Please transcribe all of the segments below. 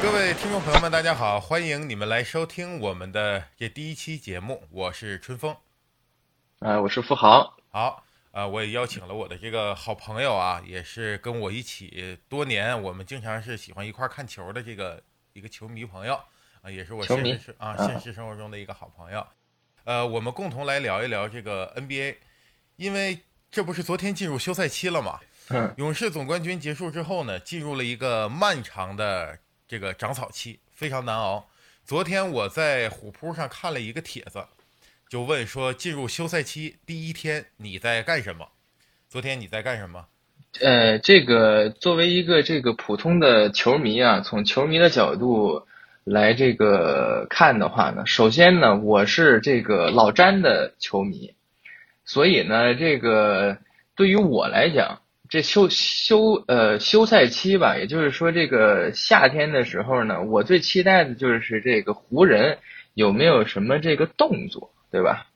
各位听众朋友们，大家好，欢迎你们来收听我们的这第一期节目，我是春风。呃，我是付航。好，呃，我也邀请了我的这个好朋友啊，也是跟我一起多年，我们经常是喜欢一块儿看球的这个一个球迷朋友啊，也是我现实啊现实生活中的一个好朋友。呃，我们共同来聊一聊这个 NBA，因为这不是昨天进入休赛期了嘛？嗯，勇士总冠军结束之后呢，进入了一个漫长的。这个长草期非常难熬。昨天我在虎扑上看了一个帖子，就问说进入休赛期第一天你在干什么？昨天你在干什么？呃，这个作为一个这个普通的球迷啊，从球迷的角度来这个看的话呢，首先呢，我是这个老詹的球迷，所以呢，这个对于我来讲。这休休呃休赛期吧，也就是说这个夏天的时候呢，我最期待的就是这个湖人有没有什么这个动作，对吧？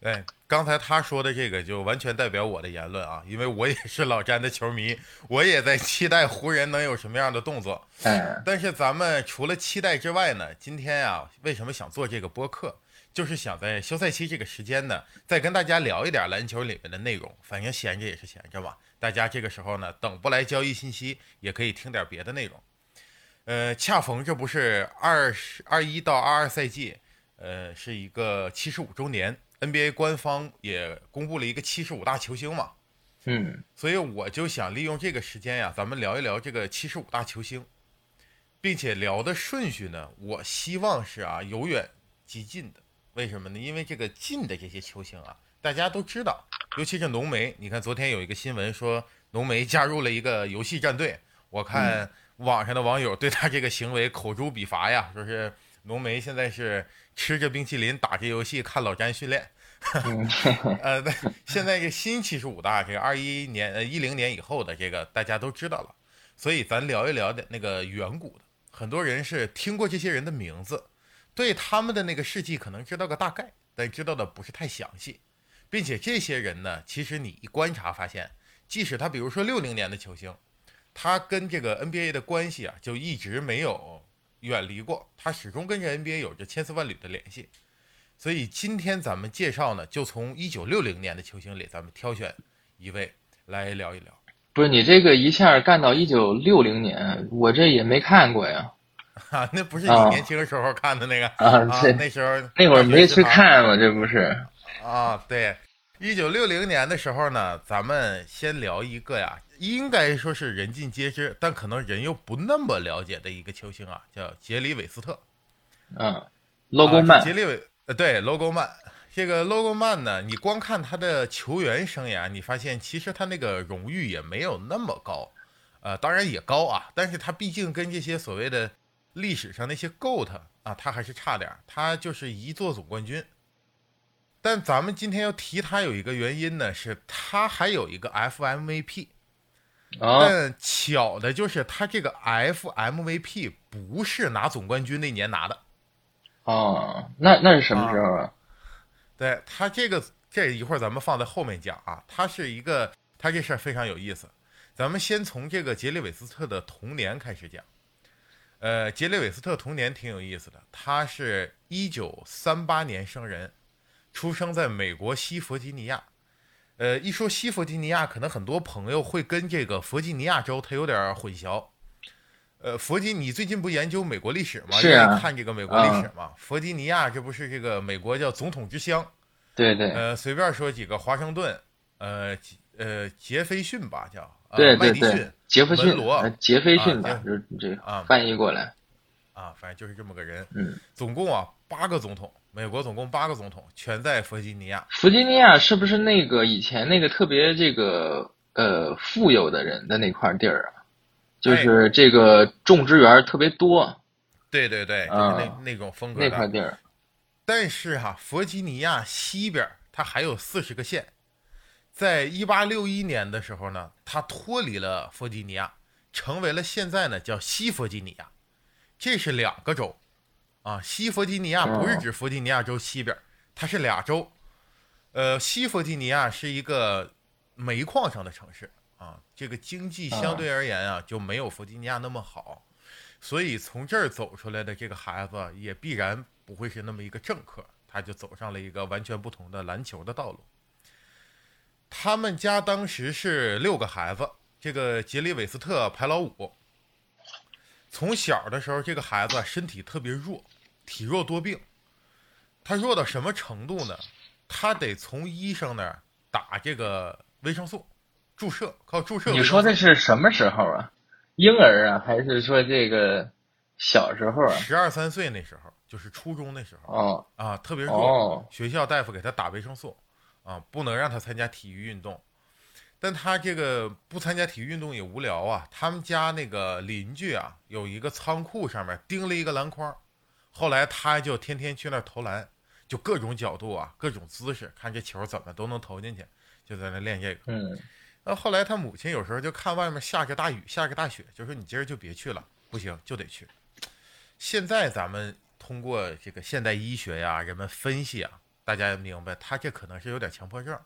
对，刚才他说的这个就完全代表我的言论啊，因为我也是老詹的球迷，我也在期待湖人能有什么样的动作。嗯，但是咱们除了期待之外呢，今天啊，为什么想做这个播客？就是想在休赛期这个时间呢，再跟大家聊一点篮球里面的内容。反正闲着也是闲着嘛，大家这个时候呢，等不来交易信息，也可以听点别的内容。呃，恰逢这不是二十二一到二二赛季，呃，是一个七十五周年，NBA 官方也公布了一个七十五大球星嘛。嗯，所以我就想利用这个时间呀，咱们聊一聊这个七十五大球星，并且聊的顺序呢，我希望是啊，由远及近的。为什么呢？因为这个近的这些球星啊，大家都知道，尤其是浓眉。你看昨天有一个新闻说，浓眉加入了一个游戏战队。我看网上的网友对他这个行为口诛笔伐呀，说是浓眉现在是吃着冰淇淋打着游戏看老詹训练。呃，现在这新七十五大，这个二一年呃一零年以后的这个大家都知道了，所以咱聊一聊的那个远古的，很多人是听过这些人的名字。对他们的那个事迹可能知道个大概，但知道的不是太详细，并且这些人呢，其实你一观察发现，即使他比如说六零年的球星，他跟这个 NBA 的关系啊，就一直没有远离过，他始终跟这 NBA 有着千丝万缕的联系。所以今天咱们介绍呢，就从一九六零年的球星里，咱们挑选一位来聊一聊。不是你这个一下干到一九六零年，我这也没看过呀。啊，那不是你年轻时候看的那个啊？那时候那会儿没去看嘛，这不是？啊，对，一九六零年的时候呢，咱们先聊一个呀，应该说是人尽皆知，但可能人又不那么了解的一个球星啊，叫杰里韦斯特。嗯，Logo Man，杰里韦呃，对，Logo Man，这个 Logo Man 呢，你光看他的球员生涯，你发现其实他那个荣誉也没有那么高，呃，当然也高啊，但是他毕竟跟这些所谓的。历史上那些 GOAT 啊，他还是差点他就是一座总冠军。但咱们今天要提他有一个原因呢，是他还有一个 FMVP。但巧的就是他这个 FMVP 不是拿总冠军那年拿的。哦，那那是什么时候啊？对他这个这一会儿咱们放在后面讲啊。他是一个，他这事儿非常有意思。咱们先从这个杰里韦斯特的童年开始讲。呃，杰里韦斯特童年挺有意思的。他是一九三八年生人，出生在美国西弗吉尼亚。呃，一说西弗吉尼亚，可能很多朋友会跟这个弗吉尼亚州它有点混淆。呃，弗吉，你最近不研究美国历史吗？是啊。看这个美国历史吗？弗吉尼亚这不是这个美国叫总统之乡？对对。呃，随便说几个，华盛顿，呃，呃，杰斐逊吧，叫。对对对。杰弗逊，杰斐逊吧，就这翻译过来，啊，反正就是这么个人。嗯，总共啊八个总统，美国总共八个总统，全在弗吉尼亚。弗吉尼亚是不是那个以前那个特别这个呃富有的人的那块地儿啊？就是这个种植园特别多。对对对，就是那那种风格那块地儿。但是哈，弗吉尼亚西边它还有四十个县。在一八六一年的时候呢，他脱离了弗吉尼亚，成为了现在呢叫西弗吉尼亚，这是两个州，啊，西弗吉尼亚不是指弗吉尼亚州西边，它是俩州，呃，西弗吉尼亚是一个煤矿上的城市。啊，这个经济相对而言啊就没有弗吉尼亚那么好，所以从这儿走出来的这个孩子也必然不会是那么一个政客，他就走上了一个完全不同的篮球的道路。他们家当时是六个孩子，这个杰里韦斯特排老五。从小的时候，这个孩子身体特别弱，体弱多病。他弱到什么程度呢？他得从医生那儿打这个维生素注射，靠注射。你说的是什么时候啊？婴儿啊，还是说这个小时候啊？十二三岁那时候，就是初中那时候。哦啊，特别弱，哦学校大夫给他打维生素，啊，不能让他参加体育运动。但他这个不参加体育运动也无聊啊。他们家那个邻居啊，有一个仓库上面钉了一个篮筐，后来他就天天去那儿投篮，就各种角度啊，各种姿势，看这球怎么都能投进去，就在那练这个。嗯那后来他母亲有时候就看外面下着大雨，下着大雪，就说你今儿就别去了，不行就得去。现在咱们通过这个现代医学呀，人们分析啊，大家也明白他这可能是有点强迫症，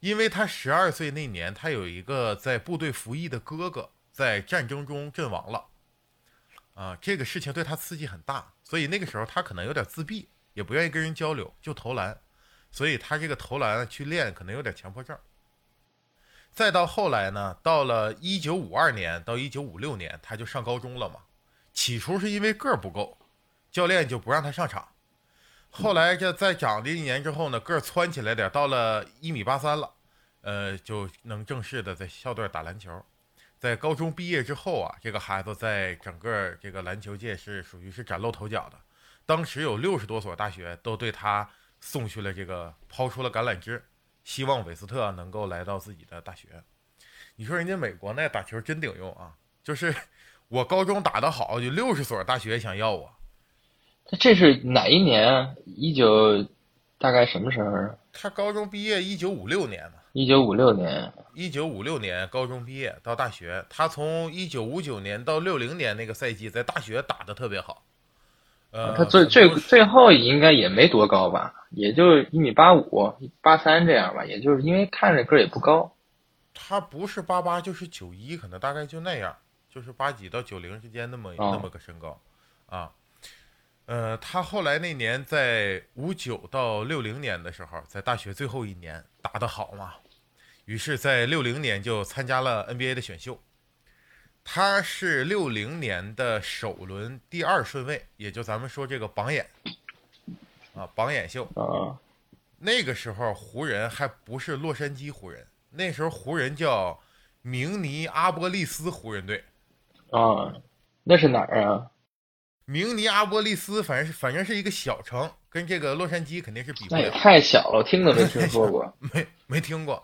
因为他十二岁那年，他有一个在部队服役的哥哥在战争中阵亡了，啊，这个事情对他刺激很大，所以那个时候他可能有点自闭，也不愿意跟人交流，就投篮，所以他这个投篮去练可能有点强迫症。再到后来呢，到了一九五二年到一九五六年，他就上高中了嘛。起初是因为个儿不够，教练就不让他上场。后来这再长了一年之后呢，个儿蹿起来点儿，到了一米八三了，呃，就能正式的在校队打篮球。在高中毕业之后啊，这个孩子在整个这个篮球界是属于是崭露头角的。当时有六十多所大学都对他送去了这个抛出了橄榄枝，希望韦斯特能够来到自己的大学。你说人家美国那打球真顶用啊！就是我高中打得好，有六十所大学想要我。他这是哪一年啊？一九大概什么时候啊？他高中毕业一九五六年嘛，一九五六年。一九五六年高中毕业到大学，他从一九五九年到六零年那个赛季在大学打得特别好。呃，他最最最后应该也没多高吧，也就一米八五、八三这样吧，也就是因为看着个儿也不高。他不是八八就是九一，可能大概就那样，就是八几到九零之间那么、哦那么个身高，啊，呃，他后来那年在五九到六零年的时候，在大学最后一年打得好嘛，于是，在六零年就参加了 NBA 的选秀，他是六零年的首轮第二顺位，也就咱们说这个榜眼，啊，榜眼秀，啊，那个时候湖人还不是洛杉矶湖人，那时候湖人叫明尼阿波利斯湖人队。啊，那是哪儿啊？明尼阿波利斯反正是反正是一个小城，跟这个洛杉矶肯定是比不那也了，太小了，我听都没听说过。没没听过。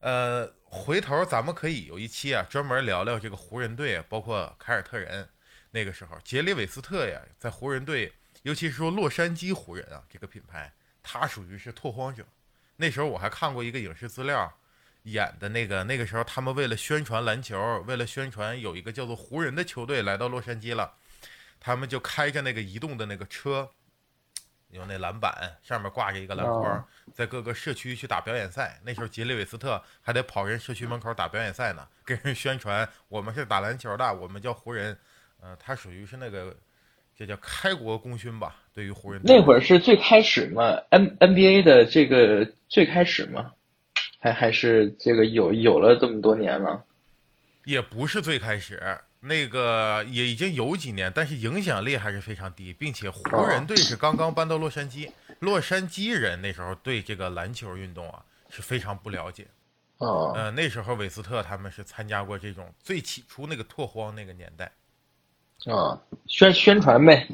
呃，回头咱们可以有一期啊，专门聊聊这个湖人队，包括凯尔特人。那个时候，杰里韦斯特呀，在湖人队，尤其是说洛杉矶湖人啊这个品牌，他属于是拓荒者。那时候我还看过一个影视资料，演的那个那个时候他们为了宣传篮球，为了宣传有一个叫做湖人的球队来到洛杉矶了，他们就开着那个移动的那个车，有那篮板上面挂着一个篮筐哦，在各个社区去打表演赛。那时候杰里韦斯特还得跑人社区门口打表演赛呢，给人宣传我们是打篮球的，我们叫湖人。呃，他属于是那个这叫开国功勋吧，对于湖人那会儿是最开始嘛，N NBA 的这个最开始嘛，还还是这个有有了这么多年了。也不是最开始，那个也已经有几年，但是影响力还是非常低，并且湖人队是刚刚搬到洛杉矶，洛杉矶人那时候对这个篮球运动啊是非常不了解。哦，呃，那时候韦斯特他们是参加过这种最起初那个拓荒那个年代，啊，宣宣传呗。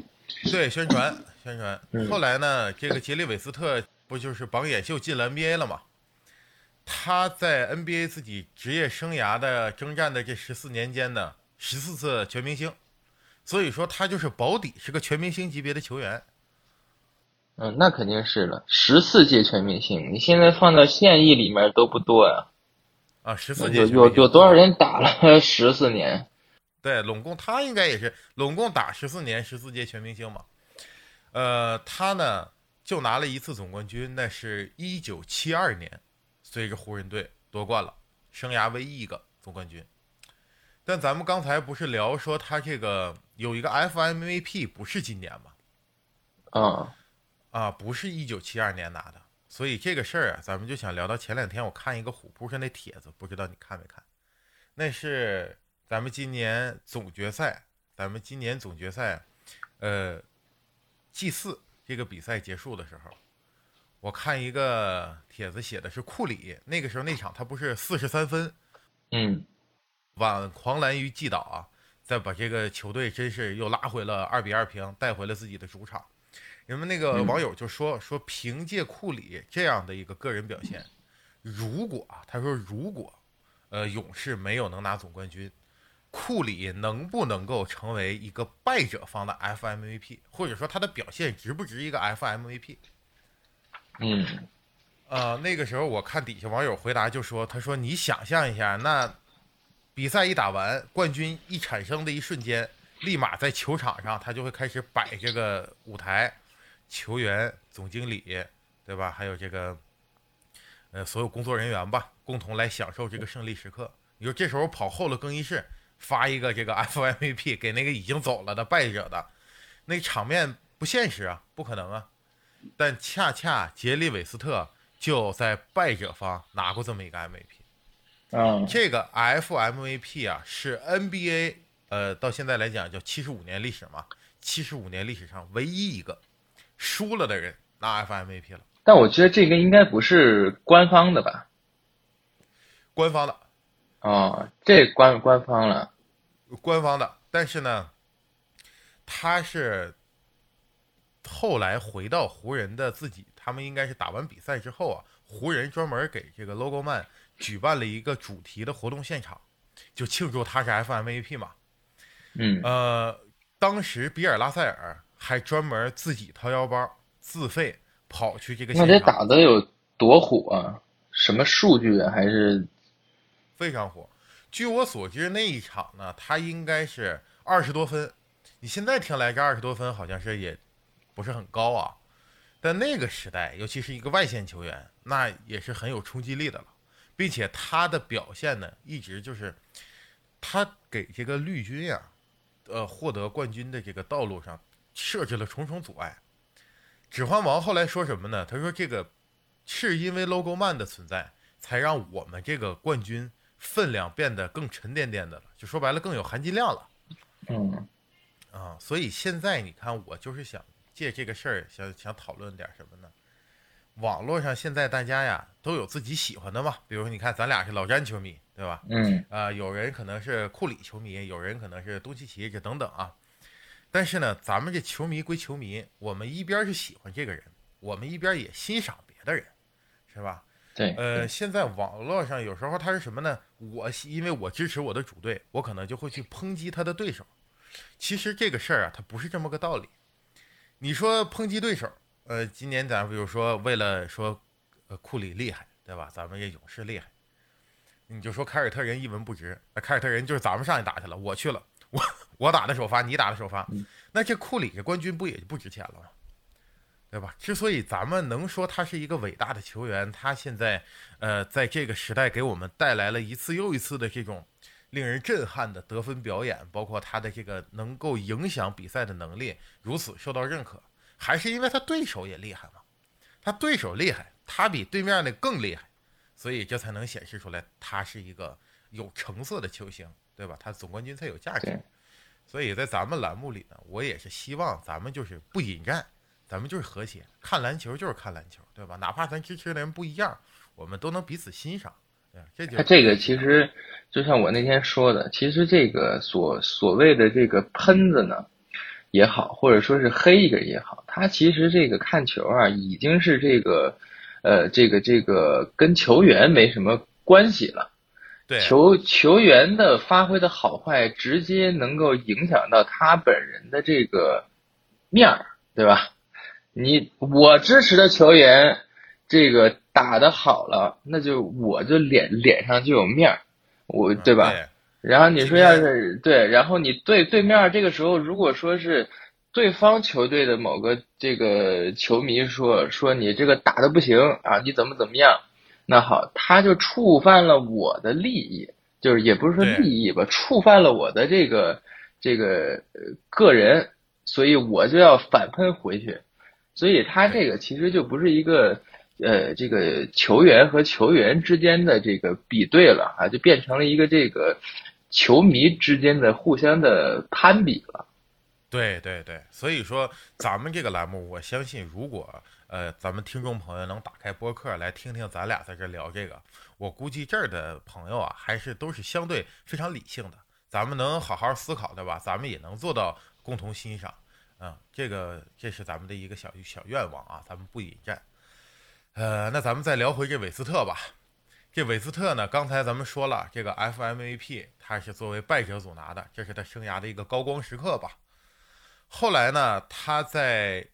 对，宣传宣传。嗯后来呢，这个杰里韦斯特不就是榜眼秀进了 NBA 了吗？他在 NBA 自己职业生涯的征战的这十四年间呢，十四次全明星，所以说他就是保底是个全明星级别的球员。嗯，那肯定是了，十四届全明星，你现在放到现役里面都不多呀、啊，十四届有有多少？人打了 十四年？对，拢共他应该也是拢共打十四年，十四届全明星嘛。呃，他呢就拿了一次总冠军，那是一九七二年，随着湖人队夺冠了，生涯唯一一个总冠军。但咱们刚才不是聊说他这个有一个 FMVP 不是今年吗？啊，啊，不是一九七二年拿的，所以这个事儿啊，咱们就想聊到前两天我看一个虎扑上那帖子，不知道你看没看？那是咱们今年总决赛，咱们今年总决赛，呃，G 四这个比赛结束的时候，我看一个帖子写的是库里，那个时候那场他不是四十三分，嗯挽狂澜于既倒啊，再把这个球队真是又拉回了二比二平，带回了自己的主场。人们那个嗯网友就说说，凭借库里这样的一个个人表现，如果啊他说如果，呃，勇士没有能拿总冠军，库里能不能够成为一个败者方的 FMVP，或者说他的表现值不值一个 FMVP？嗯呃，那个时候我看底下网友回答就说，他说你想象一下，那比赛一打完，冠军一产生的一瞬间，立马在球场上他就会开始摆这个舞台，球员、总经理，对吧？还有这个呃所有工作人员吧，共同来享受这个胜利时刻。你说这时候跑后了更衣室，发一个这个 FMVP 给那个已经走了的败者的，那场面不现实啊，不可能啊。但恰恰杰里韦斯特就在败者方拿过这么一个 MVP。啊这个 FMVP 啊，是 NBA 呃到现在来讲叫七十五年历史嘛，七十五年历史上唯一一个输了的人拿 FMVP 了，但我觉得这个应该不是官方的吧？官方的，哦，这官官方了。官方的。但是呢，他是后来回到湖人的自己，他们应该是打完比赛之后啊，湖人专门给这个 Logo Man 举办了一个主题的活动现场，就庆祝他是 FMVP 嘛。嗯呃，当时比尔拉塞尔还专门自己掏腰包自费跑去这个那得现场，打的有多火啊？什么数据啊？还是非常火。据我所知，那一场呢，他应该是二十多分。你现在听来这二十多分好像是也不是很高啊，但那个时代，尤其是一个外线球员，那也是很有冲击力的了，并且他的表现呢，一直就是他给这个绿军呀、呃，获得冠军的这个道路上设置了重重阻碍。指环王后来说什么呢？他说这个是因为 Logo Man 的存在，才让我们这个冠军分量变得更沉甸甸的了，就说白了更有含金量了嗯啊。所以现在你看，我就是想借这个事儿，想想讨论点什么呢？网络上现在大家呀都有自己喜欢的嘛，比如说你看咱俩是老詹球迷，对吧？嗯啊、有人可能是库里球迷，有人可能是东契奇，这等等啊。但是呢，咱们这球迷归球迷，我们一边是喜欢这个人，我们一边也欣赏别的人，是吧？对呃，现在网络上有时候他是什么呢？我因为我支持我的主队，我可能就会去抨击他的对手。其实这个事儿啊，它不是这么个道理。你说抨击对手，呃，今年咱比如说为了说，呃，库里厉害，对吧？咱们这勇士厉害，你就说凯尔特人一文不值，那凯尔特人就是咱们上去打去了，我去了，我我打的首发，你打的首发，那这库里这冠军不也就不值钱了吗？对吧？之所以咱们能说他是一个伟大的球员，他现在呃在这个时代给我们带来了一次又一次的这种令人震撼的得分表演，包括他的这个能够影响比赛的能力如此受到认可，还是因为他对手也厉害嘛？他对手厉害，他比对面的更厉害，所以这才能显示出来他是一个有成色的球星，对吧？他总冠军才有价值。所以在咱们栏目里呢，我也是希望咱们就是不引战，咱们就是和谐，看篮球就是看篮球，对吧？哪怕咱支持的人不一样，我们都能彼此欣赏，对吧？这就它这个其实就像我那天说的，其实这个所所谓的这个喷子呢也好，或者说是黑一个也好，他其实这个看球啊，已经是这个呃这个这个跟球员没什么关系了。对球球员的发挥的好坏，直接能够影响到他本人的这个面儿，对吧？你我支持的球员，这个打的好了，那就我就脸脸上就有面儿，我嗯对吧？对然后你说要是对，然后你对对面这个时候，如果说是对方球队的某个这个球迷说说你这个打的不行啊，你怎么怎么样，那好，他就触犯了我的利益，就是也不是说利益吧，触犯了我的这个这个个人，所以我就要反喷回去。所以他这个其实就不是一个呃这个球员和球员之间的这个比对了啊，就变成了一个这个球迷之间的互相的攀比了。对对对，所以说咱们这个栏目，我相信如果呃咱们听众朋友能打开播客来听听咱俩在这聊这个，我估计这儿的朋友啊还是都是相对非常理性的，咱们能好好思考对吧？咱们也能做到共同欣赏。嗯，这个这是咱们的一个小小愿望啊，咱们不引战。呃，那咱们再聊回这韦斯特吧。这韦斯特呢，刚才咱们说了，这个 FMVP 他是作为败者组拿的，这是他生涯的一个高光时刻吧。后来呢，他在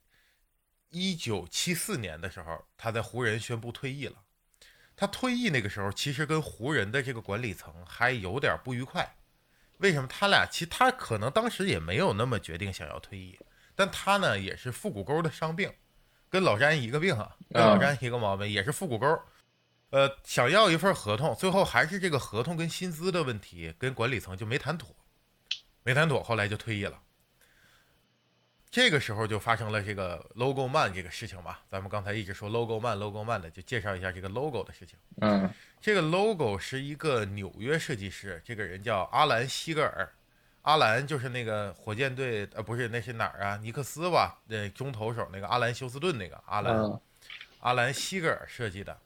一九七四年的时候，他在湖人宣布退役了。他退役那个时候，其实跟湖人的这个管理层还有点不愉快。为什么？他俩其实他可能当时也没有那么决定想要退役。但他呢也是腹股沟的伤病，跟老詹一个病啊，跟老詹一个毛病，也是腹股沟。呃，想要一份合同，最后还是这个合同跟薪资的问题，跟管理层就没谈妥，没谈妥，后来就退役了。这个时候就发生了这个 logo man 这个事情吧。咱们刚才一直说 logo man，logo man 的，就介绍一下这个 logo 的事情。嗯，这个 logo 是一个纽约设计师，这个人叫阿兰希格尔。阿兰就是那个火箭队，呃，不是，那是哪儿啊？尼克斯吧？那中投手那个阿兰休斯顿那个阿兰，阿兰希格尔设计的，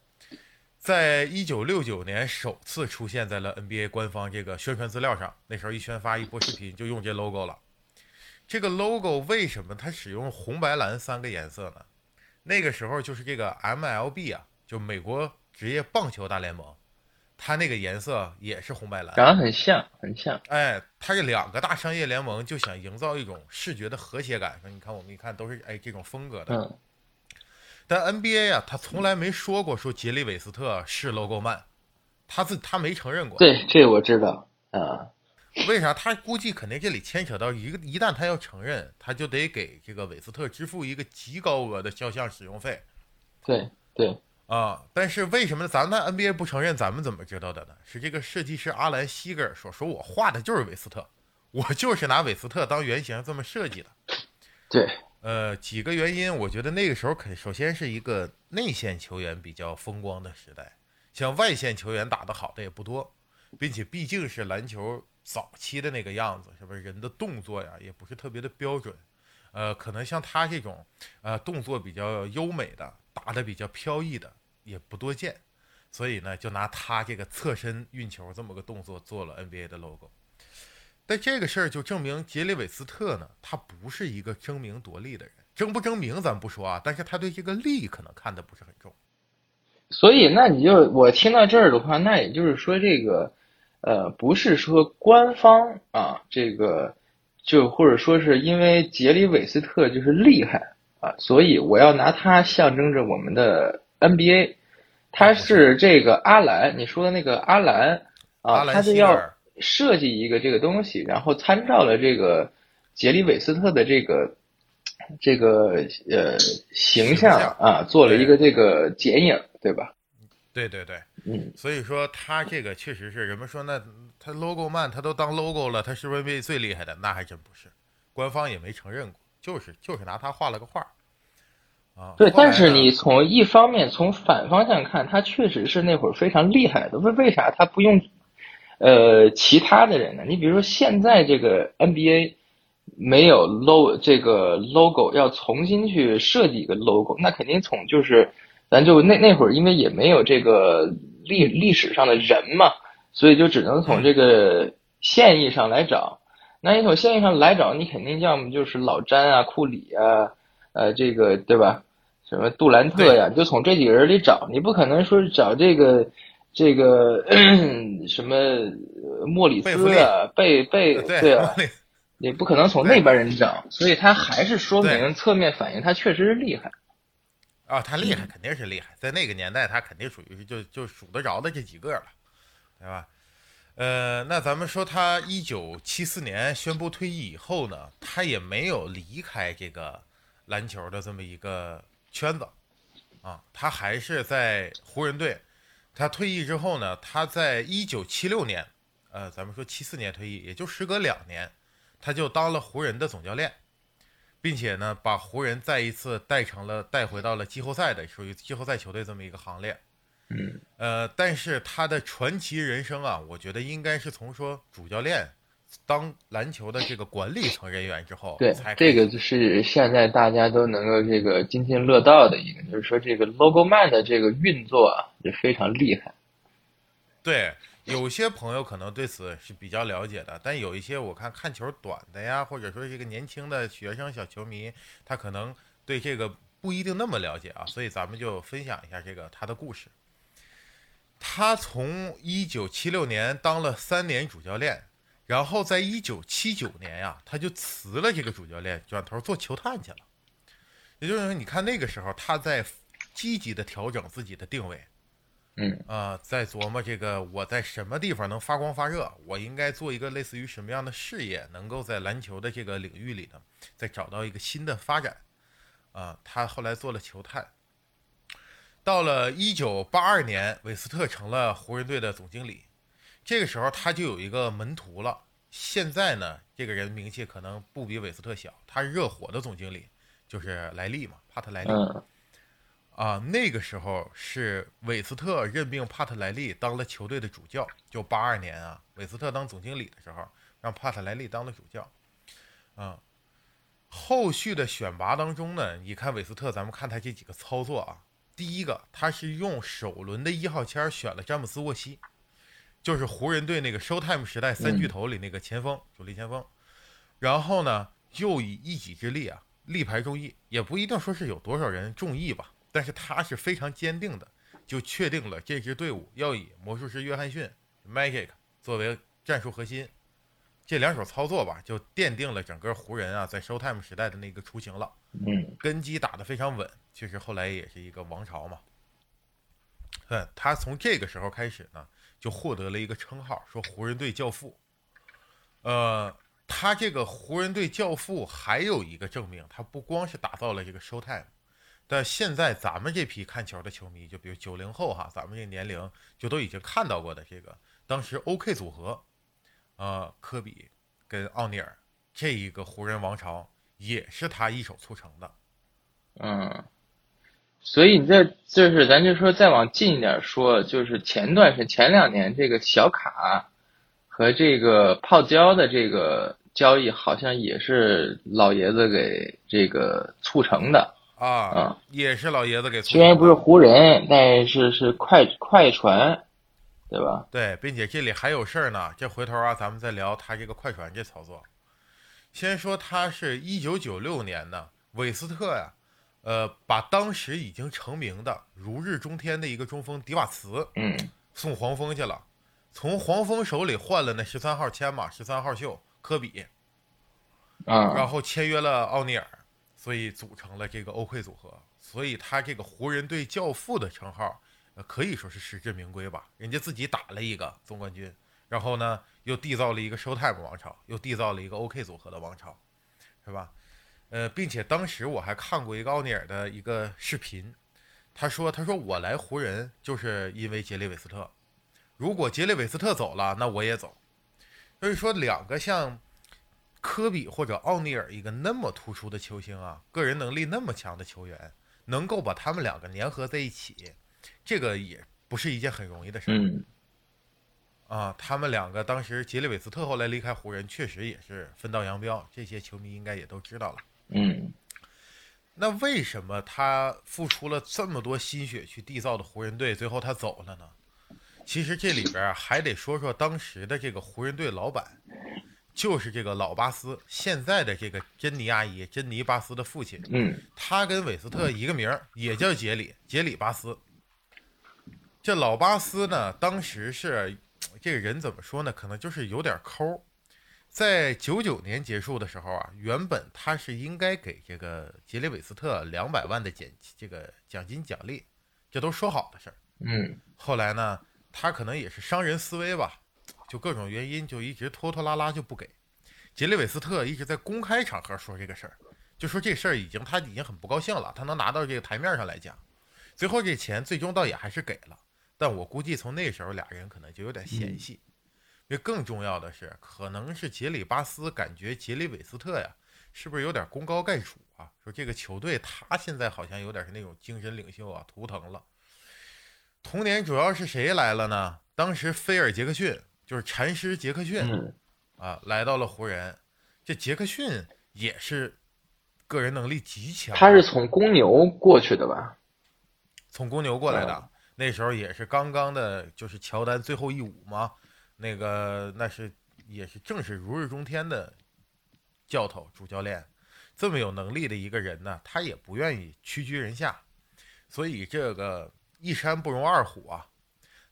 在一九六九年首次出现在了 NBA 官方这个宣传资料上。那时候一宣发一波视频就用这 logo 了。这个 logo 为什么它使用红白蓝三个颜色呢？那个时候就是这个 MLB 啊，就美国职业棒球大联盟。它那个颜色也是红白蓝，长得很像，很像。哎，它这两个大商业联盟就想营造一种视觉的和谐感。说你看，我们一看都是哎这种风格的。嗯。但 NBA 啊，他从来没说过说杰里韦斯特是 logo man，他自他没承认过。对，这我知道啊。为啥？他估计肯定这里牵扯到一个，一旦他要承认，他就得给这个韦斯特支付一个极高额的肖像使用费。对对。啊！但是为什么咱们 NBA 不承认？咱们怎么知道的呢？是这个设计师阿兰西格尔说：“说我画的就是韦斯特，我就是拿韦斯特当原型这么设计的。”对，呃，几个原因，我觉得那个时候肯首先是一个内线球员比较风光的时代，像外线球员打得好的也不多，并且毕竟是篮球早期的那个样子，是不是？人的动作呀也不是特别的标准，呃，可能像他这种，呃，动作比较优美的。打得比较飘逸的也不多见，所以呢，就拿他这个侧身运球这么个动作做了 NBA 的 logo。但这个事儿就证明杰里韦斯特呢，他不是一个争名夺利的人，争不争名咱不说啊，但是他对这个利可能看的不是很重。所以，那你就我听到这儿的话，那也就是说，这个呃，不是说官方啊，这个就或者说是因为杰里韦斯特就是厉害啊。所以我要拿他象征着我们的 NBA，他是这个阿兰，你说的那个阿兰啊，他就要设计一个这个东西，然后参照了这个杰里韦斯特的这个这个呃形象啊，做了一个这个剪影，对吧？对对对，嗯，所以说他这个确实是人们说那他 logo man 他都当 logo 了，他是不是 NBA 最厉害的？那还真不是，官方也没承认过，就是就是拿他画了个画。啊对，但是你从一方面从反方向看，他确实是那会儿非常厉害的。为为啥他不用呃其他的人呢？你比如说现在这个 NBA 没有 logo 这个 logo，要重新去设计一个 logo，那肯定从就是咱就那那会儿因为也没有这个历历史上的人嘛，所以就只能从这个现役上来找。那你从现役上来找，你肯定要么就是老詹啊、库里啊。呃，这个对吧？什么杜兰特呀？就从这几个人里找，你不可能说找这个这个 什么莫里斯啊、贝贝对啊，也不可能从那边人找，所以他还是说明侧面反映他确实是厉害。啊，他厉害肯定是厉害，在那个年代他肯定属于就就数得着的这几个了，对吧？呃，那咱们说他一九七四年宣布退役以后呢，他也没有离开这个。篮球的这么一个圈子，啊，他还是在湖人队。他退役之后呢，他在一九七六年呃，咱们说七四年退役，也就时隔两年，他就当了湖人的总教练，并且呢，把湖人再一次带成了带回到了季后赛的属于季后赛球队这么一个行列。嗯，呃，但是他的传奇人生啊，我觉得应该是从说主教练当篮球的这个管理层人员之后，对，这个就是现在大家都能够这个津津乐道的一个，就是说这个 logo man 的这个运作啊，也非常厉害。对，有些朋友可能对此是比较了解的，但有一些我看看球短的呀，或者说这个年轻的学生小球迷，他可能对这个不一定那么了解啊，所以咱们就分享一下这个他的故事。他从一九七六年当了三年主教练，然后在一九七九年呀，他就辞了这个主教练，转头做球探去了。也就是说，你看那个时候他在积极的调整自己的定位，嗯啊，在琢磨这个我在什么地方能发光发热，我应该做一个类似于什么样的事业，能够在篮球的这个领域里呢，再找到一个新的发展。啊，他后来做了球探。到了一九八二年，韦斯特成了湖人队的总经理。这个时候，他就有一个门徒了。现在呢，这个人名气可能不比韦斯特小。他是热火的总经理，就是莱利嘛，帕特莱利。啊，那个时候是韦斯特任命帕特莱利当了球队的主教。就八二年啊，韦斯特当总经理的时候，让帕特莱利当了主教。啊，后续的选拔当中呢，你看韦斯特，咱们看他这几个操作啊。第一个，他是用首轮的一号签选了詹姆斯沃西，就是湖人队那个 Showtime 时代三巨头里那个前锋，主力前锋。然后呢，又以一己之力啊，力排众议，也不一定说是有多少人中意吧，但是他是非常坚定的，就确定了这支队伍要以魔术师约翰逊 Magic 作为战术核心。这两手操作吧，就奠定了整个湖人啊在 Showtime 时代的那个雏形了。嗯，根基打得非常稳。其实后来也是一个王朝嘛，嗯，他从这个时候开始呢，就获得了一个称号，说湖人队教父。呃，他这个湖人队教父还有一个证明，他不光是打造了这个 Showtime，但现在咱们这批看球的球迷，就比如九零后哈，咱们这年龄就都已经看到过的这个当时 OK 组合，呃，科比跟奥尼尔这一个湖人王朝，也是他一手促成的。嗯。所以你这就是咱就说再往近一点说，就是前段是前两年这个小卡和这个泡椒的这个交易，好像也是老爷子给这个促成的啊，也是老爷子给。虽然不是湖人，但是是快快船，对吧？对，并且这里还有事儿呢，这回头啊，咱们再聊他这个快船这操作。先说他是一九九六年的韦斯特呀。呃，把当时已经成名的如日中天的一个中锋迪瓦茨，嗯，送黄蜂去了，从黄蜂手里换了那十三号签嘛，十三号秀科比，啊，然后签约了奥尼尔，所以组成了这个 OK 组合，所以他这个湖人队教父的称号，呃，可以说是实至名归吧。人家自己打了一个总冠军，然后呢，又缔造了一个 Showtime 王朝，又缔造了一个 OK 组合的王朝，是吧？呃，并且当时我还看过一个奥尼尔的一个视频，他说：“他说我来湖人就是因为杰里韦斯特，如果杰里韦斯特走了，那我也走。”所以说，两个像科比或者奥尼尔一个那么突出的球星啊，个人能力那么强的球员，能够把他们两个粘合在一起，这个也不是一件很容易的事儿。嗯。啊，他们两个当时杰里韦斯特后来离开湖人，确实也是分道扬镳，这些球迷应该也都知道了。嗯，那为什么他付出了这么多心血去缔造的湖人队，最后他走了呢？其实这里边还得说说当时的这个湖人队老板，就是这个老巴斯，现在的这个珍妮阿姨，珍妮巴斯的父亲。嗯，他跟韦斯特一个名儿，也叫杰里，杰里巴斯。这老巴斯呢，当时是这个人怎么说呢？可能就是有点抠。在九九年结束的时候啊，原本他是应该给这个杰里韦斯特两百万的奖这个奖金奖励，这都说好的事儿。嗯，后来呢，他可能也是商人思维吧，就各种原因就一直拖拖拉拉就不给。杰里韦斯特一直在公开场合说这个事儿，就说这事儿已经他已经很不高兴了，他能拿到这个台面上来讲，最后这钱最终倒也还是给了，但我估计从那时候俩人可能就有点嫌隙。因为更重要的是，可能是杰里巴斯感觉杰里韦斯特呀，是不是有点功高盖主啊？说这个球队他现在好像有点是那种精神领袖啊，图腾了。同年主要是谁来了呢？当时菲尔杰克逊就是禅师杰克逊啊，来到了湖人。这杰克逊也是个人能力极强，他是从公牛过去的吧？从公牛过来的，那时候也是刚刚的，就是乔丹最后一舞嘛。那个那是也是正是如日中天的教头主教练，这么有能力的一个人呢，他也不愿意屈居人下，所以这个一山不容二虎啊。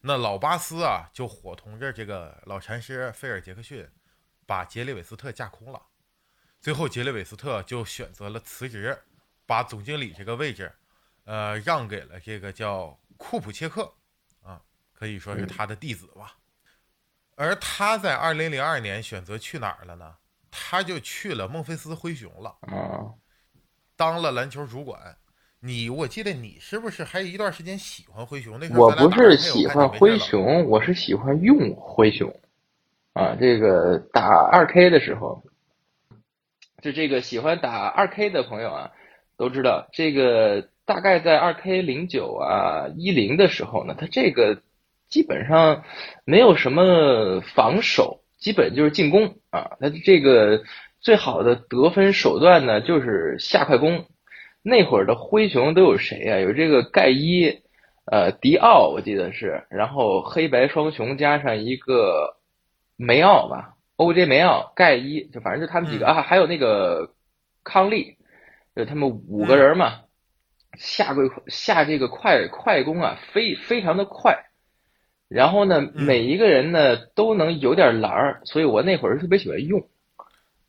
那老巴斯啊，就伙同着这个老禅师菲尔杰克逊。把杰里韦斯特架空了，最后杰里韦斯特就选择了辞职，把总经理这个位置，呃，让给了这个叫库普切克，啊，可以说是他的弟子吧。而他在二零零二年选择去哪儿了呢？他就去了孟菲斯灰熊了，啊，当了篮球主管。你我记得你是不是还有一段时间喜欢灰熊？那时候我不是喜欢灰熊，我是喜欢用灰熊。啊，这个打二 K 的时候，就这个喜欢打二 K 的朋友啊，都知道这个大概在二 K 零九啊一零的时候呢，他这个基本上没有什么防守，基本就是进攻啊。那这个最好的得分手段呢，就是下快攻。那会儿的灰熊都有谁啊？有这个盖伊，呃，迪奥，我记得是，然后黑白双雄加上一个。梅奥吧，O.J. 梅奥、盖伊，就反正就他们几个啊，还有那个康利，就他们五个人嘛，下个下这个快快攻啊，非非常的快，然后呢，每一个人呢都能有点蓝儿，所以我那会儿特别喜欢用。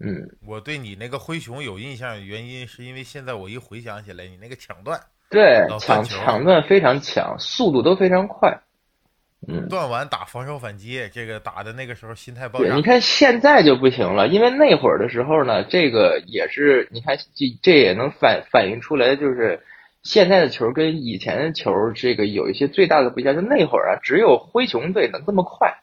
嗯，我对你那个灰熊有印象，原因是因为现在我一回想起来，你那个抢断，对，抢抢断非常强，速度都非常快。嗯，断完打防守反击，这个打的那个时候心态爆炸。你看现在就不行了，因为那会儿的时候呢，这个也是你看这这也能反反映出来，就是现在的球跟以前的球这个有一些最大的不一样。就那会儿啊，只有灰熊队能这么快，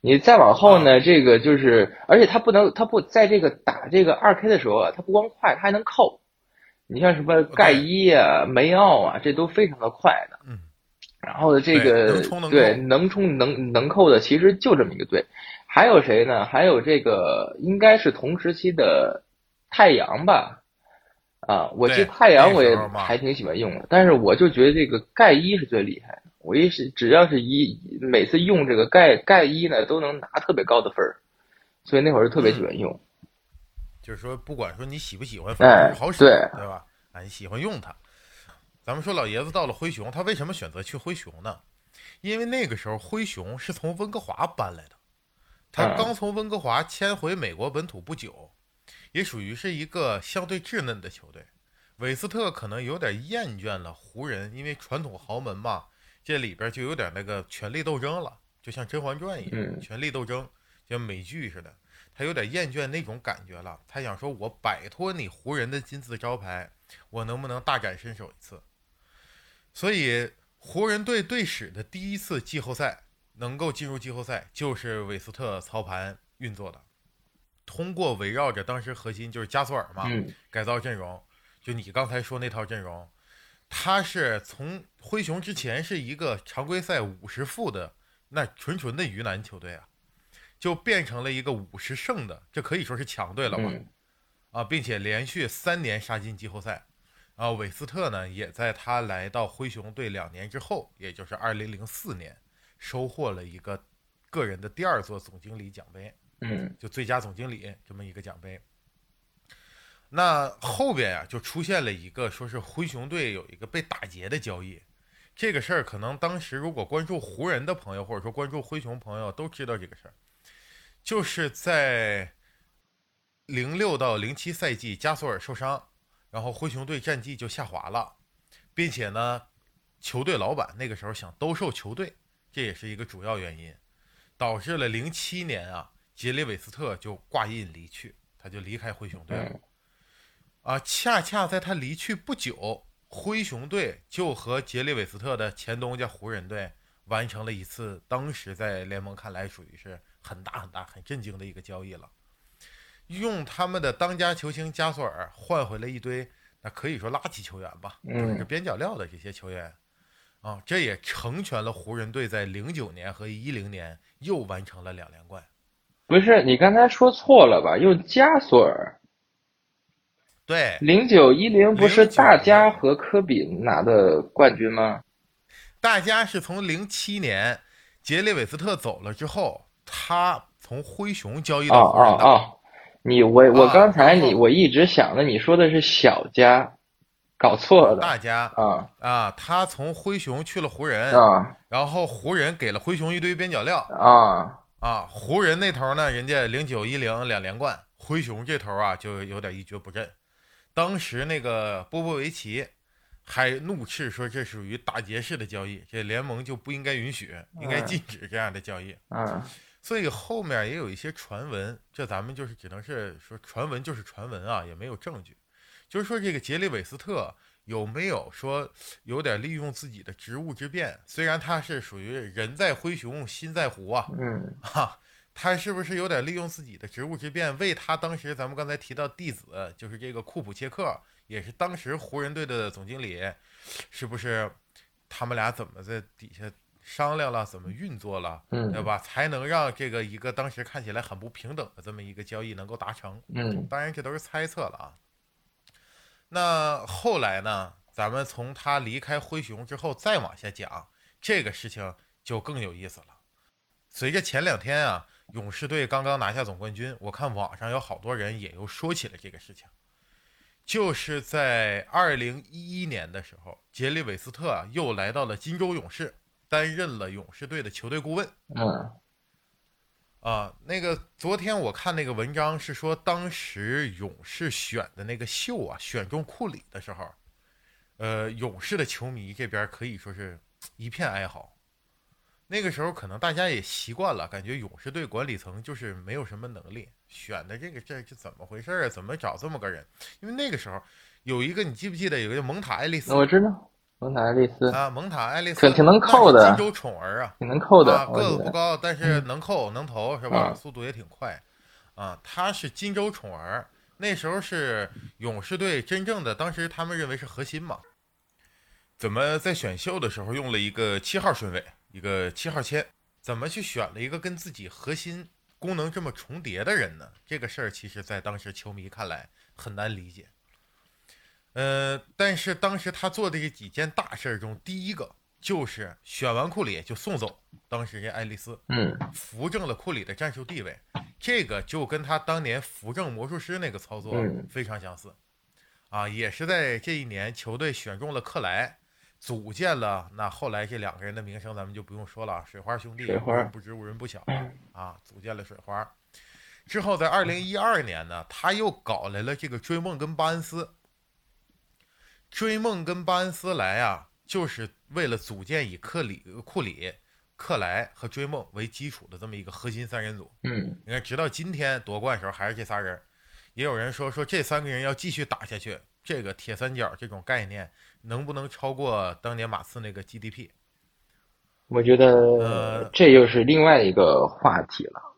你再往后呢，这个就是而且他不能他不在这个打这个二 K 的时候啊，他不光快，他还能扣。你像什么盖伊啊、梅奥啊，这都非常的快的。嗯。然后这个对能冲能能扣的其实就这么一个队，还有谁呢？还有这个应该是同时期的太阳吧？啊，我记得太阳我也还挺喜欢用的，但是我就觉得这个盖伊是最厉害的。我一是只要是一每次用这个盖盖伊呢，都能拿特别高的分儿，所以那会儿就特别喜欢用。就是说，不管说你喜不喜欢，反正好使，对对吧？啊，你喜欢用它。咱们说老爷子到了灰熊，他为什么选择去灰熊呢？因为那个时候灰熊是从温哥华搬来的，他刚从温哥华迁回美国本土不久，也属于是一个相对稚嫩的球队。韦斯特可能有点厌倦了湖人，因为传统豪门嘛，这里边就有点那个权力斗争了，就像《甄嬛传》一样，权力斗争，像美剧似的。他有点厌倦那种感觉了，他想说：“我摆脱你湖人的金字招牌，我能不能大展身手一次？”所以，湖人队队史的第一次季后赛能够进入季后赛，就是韦斯特操盘运作的。通过围绕着当时核心就是加索尔嘛，改造阵容，就你刚才说那套阵容，他是从灰熊之前是一个常规赛五十负的那纯纯的鱼腩球队啊，就变成了一个五十胜的，这可以说是强队了吧？啊，并且连续三年杀进季后赛。啊，韦斯特呢，也在他来到灰熊队两年之后，也就是二零零四年，收获了一个个人的第二座总经理奖杯，嗯，就最佳总经理这么一个奖杯。那后边呀，就出现了一个说是灰熊队有一个被打劫的交易，这个事儿可能当时如果关注湖人的朋友，或者说关注灰熊朋友都知道这个事儿，就是在零六到零七赛季，加索尔受伤。然后灰熊队战绩就下滑了，并且呢，球队老板那个时候想兜售球队，这也是一个主要原因，导致了零七年啊，杰里韦斯特就挂印离去，他就离开灰熊队了。啊，恰恰在他离去不久，灰熊队就和杰里韦斯特的前东家湖人队完成了一次当时在联盟看来属于是很大很大、很震惊的一个交易了。用他们的当家球星加索尔换回了一堆，那可以说垃圾球员吧，就是边角料的这些球员。啊，这也成全了湖人队在零九年和一零年又完成了两连冠。不是你刚才说错了吧？用加索尔。对，零九一零不是大家和科比拿的冠军吗？大家是从零七年杰里韦斯特走了之后，他从灰熊交易到湖人的。哦哦哦，你我我刚才你我一直想的你说的是小加。搞错了，大家啊啊！他从灰熊去了湖人啊，然后湖人给了灰熊一堆边角料啊啊！湖人那头呢，人家零九一零两连冠，灰熊这头啊就有点一蹶不振。当时那个波波维奇还怒斥说这属于打劫式的交易，这联盟就不应该允许，应该禁止这样的交易。嗯，所以后面也有一些传闻，这咱们就是只能是说传闻就是传闻啊，也没有证据。就是说，这个杰里韦斯特有没有说有点利用自己的职务之便？虽然他是属于人在灰熊心在湖啊，嗯，哈，他是不是有点利用自己的职务之便，为他当时咱们刚才提到弟子，就是这个库普切克，也是当时湖人队的总经理，是不是他们俩怎么在底下商量了，怎么运作了，嗯，对吧？才能让这个一个当时看起来很不平等的这么一个交易能够达成？嗯，当然这都是猜测了啊。那后来呢？咱们从他离开灰熊之后再往下讲，这个事情就更有意思了。随着前两天啊，勇士队刚刚拿下总冠军，我看网上有好多人也又说起了这个事情。就是在二零一一年的时候，杰里韦斯特啊又来到了金州勇士，担任了勇士队的球队顾问。嗯。啊，那个昨天我看那个文章是说，当时勇士选的那个秀啊，选中库里的时候，呃，勇士的球迷这边可以说是一片哀嚎。那个时候可能大家也习惯了，感觉勇士队管理层就是没有什么能力，选的这个这这怎么回事啊？怎么找这么个人？因为那个时候有一个你记不记得有个叫蒙塔爱丽丝？我知道。蒙塔爱丽丝啊，蒙塔爱丽丝挺挺能扣的，金州宠儿啊，挺能扣的，个子不高，但是能扣能投是吧？速度也挺快，啊，他是金州宠儿，那时候是勇士队真正的，当时他们认为是核心嘛。怎么在选秀的时候用了一个七号顺位，一个七号签？怎么去选了一个跟自己核心功能这么重叠的人呢？这个事儿其实，在当时球迷看来很难理解。呃，但是当时他做的这几件大事中，第一个就是选完库里就送走当时这爱丽丝，嗯，扶正了库里的战术地位，这个就跟他当年扶正魔术师那个操作非常相似，啊，也是在这一年球队选中了克莱，组建了那后来这两个人的名声咱们就不用说了，水花兄弟，无人不知无人不晓啊，组建了水花，之后在二零一二年呢，他又搞来了这个追梦跟巴恩斯。追梦跟巴恩斯来啊，就是为了组建以克里、库里、克莱和追梦为基础的这么一个核心三人组。嗯，你看，直到今天夺冠的时候还是这仨人。也有人说说这三个人要继续打下去，这个铁三角这种概念能不能超过当年马刺那个 GDP？我觉得这又是另外一个话题了。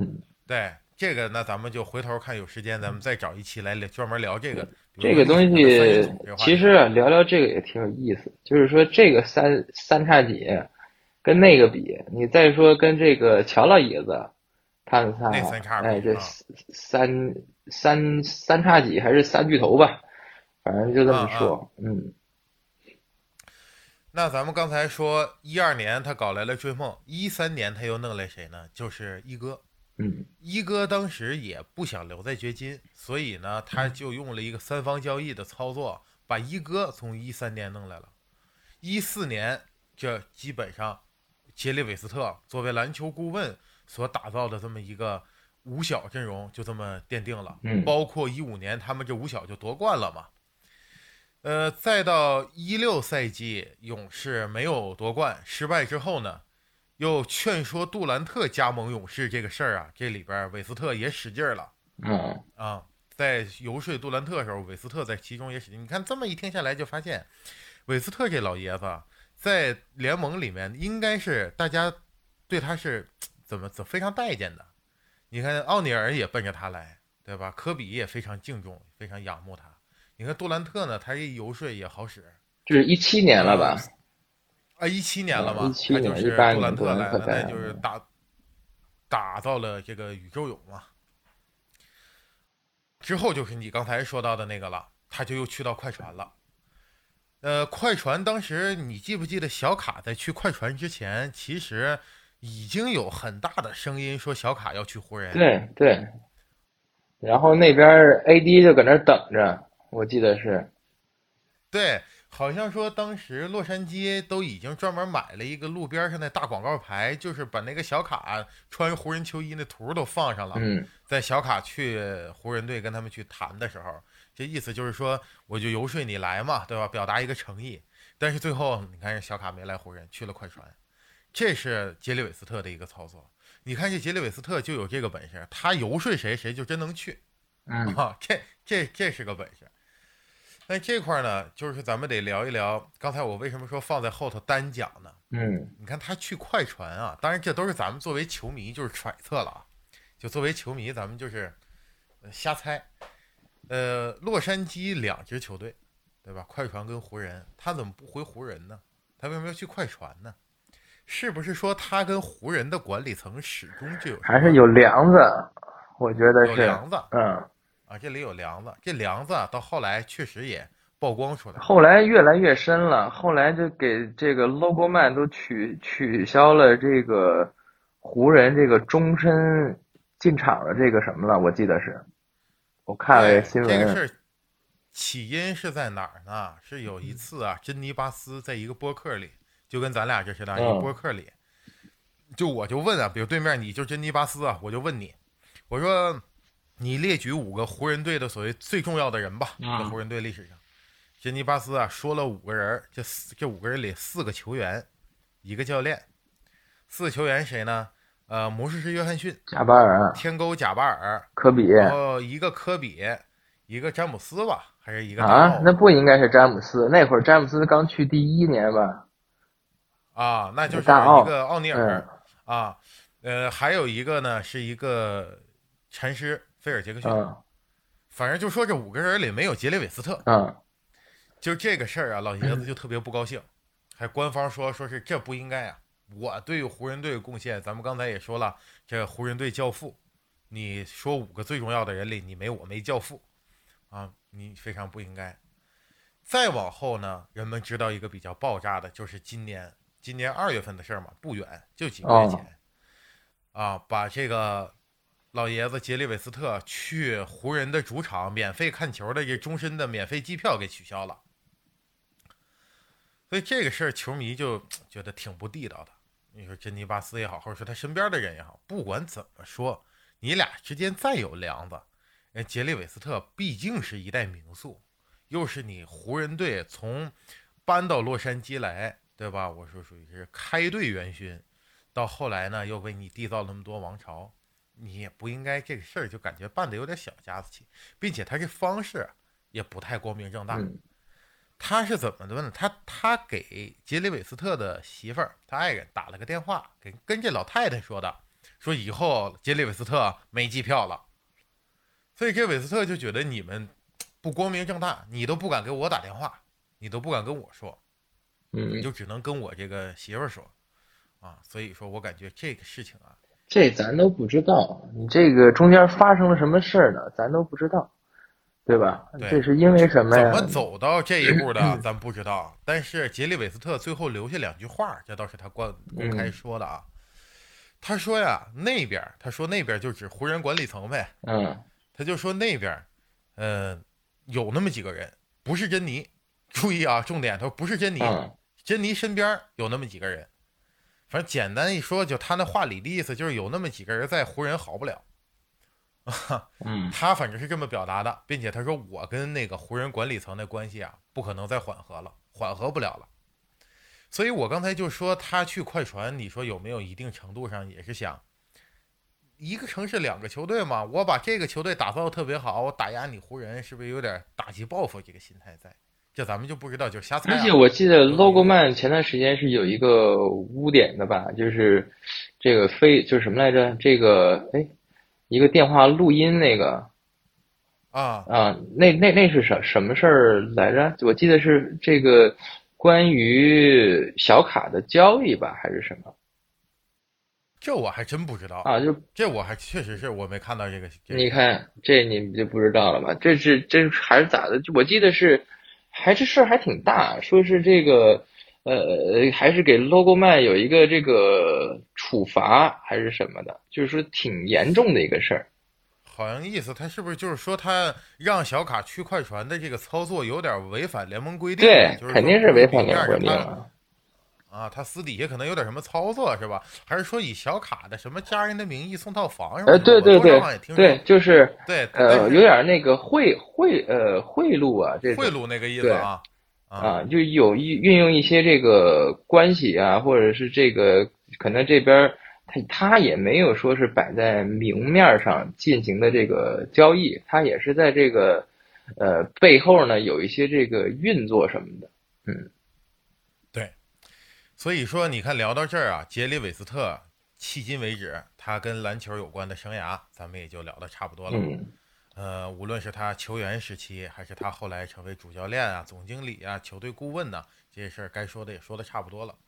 嗯，对。这个那咱们就回头看有时间，咱们再找一期来聊专门聊这个。这个东西其实啊，聊聊这个也挺有意思。就是说这个三三叉戟跟那个比，你再说跟这个乔老爷子他们仨，哎，这三三三叉戟还是三巨头吧，反正就这么说。嗯。那咱们刚才说一二年他搞来了追梦，一三年他又弄来谁呢？就是一哥。嗯，一哥当时也不想留在掘金，所以呢，他就用了一个三方交易的操作，把一哥从一三年弄来了。一四年，这基本上杰里韦斯特作为篮球顾问所打造的这么一个五小阵容就这么奠定了。嗯，包括一五年他们这五小就夺冠了嘛。呃，再到一六赛季，勇士没有夺冠，失败之后呢？又劝说杜兰特加盟勇士这个事儿啊，这里边韦斯特也使劲儿了。嗯啊，在游说杜兰特的时候，韦斯特在其中也使劲。你看这么一听下来，就发现韦斯特这老爷子在联盟里面应该是大家对他是怎么怎么非常待见的。你看奥尼尔也奔着他来，对吧？科比也非常敬重，非常仰慕他。你看杜兰特呢，他一游说也好使。这是一七年了吧？啊，一七年了嘛，一七年、一八年，杜兰特来了，那就是打打造了这个宇宙勇嘛。之后就是你刚才说到的那个了，他就又去到快船了。呃，快船当时你记不记得小卡在去快船之前，其实已经有很大的声音说小卡要去湖人。对对。然后那边 AD 就搁那等着，我记得是。对。好像说当时洛杉矶都已经专门买了一个路边上的大广告牌，就是把那个小卡穿湖人球衣那图都放上了。嗯，在小卡去湖人队跟他们去谈的时候，这意思就是说，我就游说你来嘛，对吧？表达一个诚意。但是最后你看，小卡没来湖人，去了快船，这是杰里韦斯特的一个操作。你看这杰里韦斯特就有这个本事，他游说谁，谁就真能去。嗯，这这这是个本事。那这块呢，就是咱们得聊一聊。刚才我为什么说放在后头单讲呢？嗯，你看他去快船啊，当然这都是咱们作为球迷就是揣测了啊。就作为球迷，咱们就是瞎猜。呃，洛杉矶两支球队，对吧？快船跟湖人，他怎么不回湖人呢？他为什么要去快船呢？是不是说他跟湖人的管理层始终就有还是有梁子？我觉得是梁子，嗯。啊，这里有梁子，这梁子到后来确实也曝光出来，后来越来越深了。后来就给这个 logo man 都取取消了这个湖人这个终身进场的这个什么了，我记得是，我看了新闻。这个事起因是在哪儿呢？是有一次啊，珍妮巴斯在一个播客里，就跟咱俩这似的，一个播客里，就我就问啊，比如对面你就珍妮巴斯啊，我就问你，我说。你列举五个湖人队的所谓最重要的人吧，在湖人队历史上，杰尼巴斯啊说了五个人，这四这五个人里四个球员，一个教练，四个球员谁呢？呃，魔术师约翰逊、贾巴尔、天勾贾巴尔、科比，然后一个科比，一个詹姆斯吧，还是一个啊？那不应该是詹姆斯，那会儿詹姆斯刚去第一年吧？啊，那就是一个奥尼尔啊，呃，还有一个呢是一个禅师。菲尔杰克逊，反正就说这五个人里没有杰里韦斯特，嗯，就这个事儿啊，老爷子 就特别不高兴，还官方说说是这不应该啊，我对湖人队的贡献，咱们刚才也说了，这湖人队教父，你说五个最重要的人里你没我没教父，啊，你非常不应该。再往后呢，人们知道一个比较爆炸的，就是今年今年二月份的事儿嘛，不远就几个月前，啊，把这个。老爷子杰里韦斯特去湖人的主场免费看球的这终身的免费机票给取消了，所以这个事儿球迷就觉得挺不地道的。你说珍妮巴斯也好，或者说他身边的人也好，不管怎么说，你俩之间再有梁子，人杰里韦斯特毕竟是一代名宿，又是你湖人队从搬到洛杉矶来，对吧？我说属于是开队元勋，到后来呢又为你缔造那么多王朝。你也不应该这个事儿就感觉办的有点小家子气，并且他这方式也不太光明正大。他是怎么的呢？他他给杰里韦斯特的媳妇儿，他爱人打了个电话，给跟这老太太说的，说以后杰里韦斯特没机票了。所以这韦斯特就觉得你们不光明正大，你都不敢给我打电话，你都不敢跟我说，你就只能跟我这个媳妇儿说啊。所以说我感觉这个事情啊。这咱都不知道，你这个中间发生了什么事儿呢？咱都不知道，对吧？这是因为什么呀？怎么走到这一步的，咱不知道。但是杰里韦斯特最后留下两句话，这倒是他公公开说的啊。他说呀，那边他说那边就指湖人管理层呗。嗯。他就说那边，嗯，有那么几个人，不是珍妮。注意啊，重点，他说不是珍妮，珍妮身边有那么几个人。反正简单一说，就他那话里的意思，就是有那么几个人在湖人好不了。嗯，他反正是这么表达的，并且他说我跟那个湖人管理层的关系啊，不可能再缓和了，缓和不了了。所以我刚才就说他去快船，你说有没有一定程度上也是想一个城市两个球队嘛？我把这个球队打造的特别好，我打压你湖人，是不是有点打击报复这个心态在？这咱们就不知道，就瞎猜、啊。而且我记得 logo man 前段时间是有一个污点的吧，就是这个非就是什么来着？这个哎，一个电话录音那个啊啊，那那那是什什么事儿来着？我记得是这个关于小卡的交易吧，还是什么这我还真不知道，啊？就这我还确实是我没看到这个。这个你看这你就不知道了吧？这是这还是咋的？我记得是还这事儿还挺大，说是这个呃还是给 logo man 有一个这个处罚还是什么的，就是说挺严重的一个事儿。好像意思，他是不是就是说他让小卡去快船的这个操作有点违反联盟规定？对就是，肯定是违反联盟规定了。他啊，他私底下可能有点什么操作是吧？还是说以小卡的什么家人的名义送套房什么呃，的？对对对对，就是对呃有点那个贿贿呃贿赂啊，这贿赂那个意思啊啊，就有一运用一些这个关系啊，或者是这个可能这边他他也没有说是摆在明面上进行的这个交易，他也是在这个呃背后呢有一些这个运作什么的。对，所以说你看聊到这儿啊，杰里韦斯特迄今为止他跟篮球有关的生涯，咱们也就聊得差不多了。嗯呃，无论是他球员时期，还是他后来成为主教练啊、总经理啊、球队顾问呐、这些事儿该说的也说的差不多了。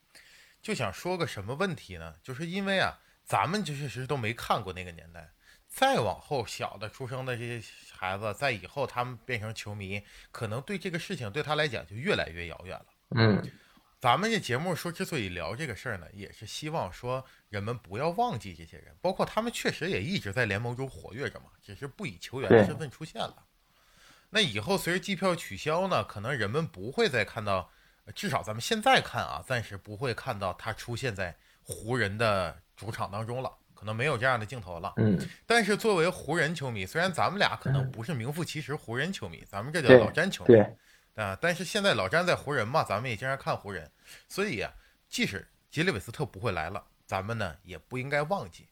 就想说个什么问题呢？就是因为啊，咱们就确实都没看过那个年代，再往后小的出生的这些孩子，在以后他们变成球迷，可能对这个事情对他来讲就越来越遥远了。嗯咱们这节目说之所以聊这个事儿呢，也是希望说人们不要忘记这些人，包括他们确实也一直在联盟中活跃着嘛，只是不以球员的身份出现了。那以后随着机票取消呢，可能人们不会再看到，呃至少咱们现在看啊，暂时不会看到他出现在湖人的主场当中了，可能没有这样的镜头了。嗯但是作为湖人球迷，虽然咱们俩可能不是名副其实湖人球迷，咱们这叫老詹球迷，对，啊，但是现在老詹在湖人嘛，咱们也经常看湖人，所以啊，即使杰里韦斯特不会来了，咱们呢也不应该忘记，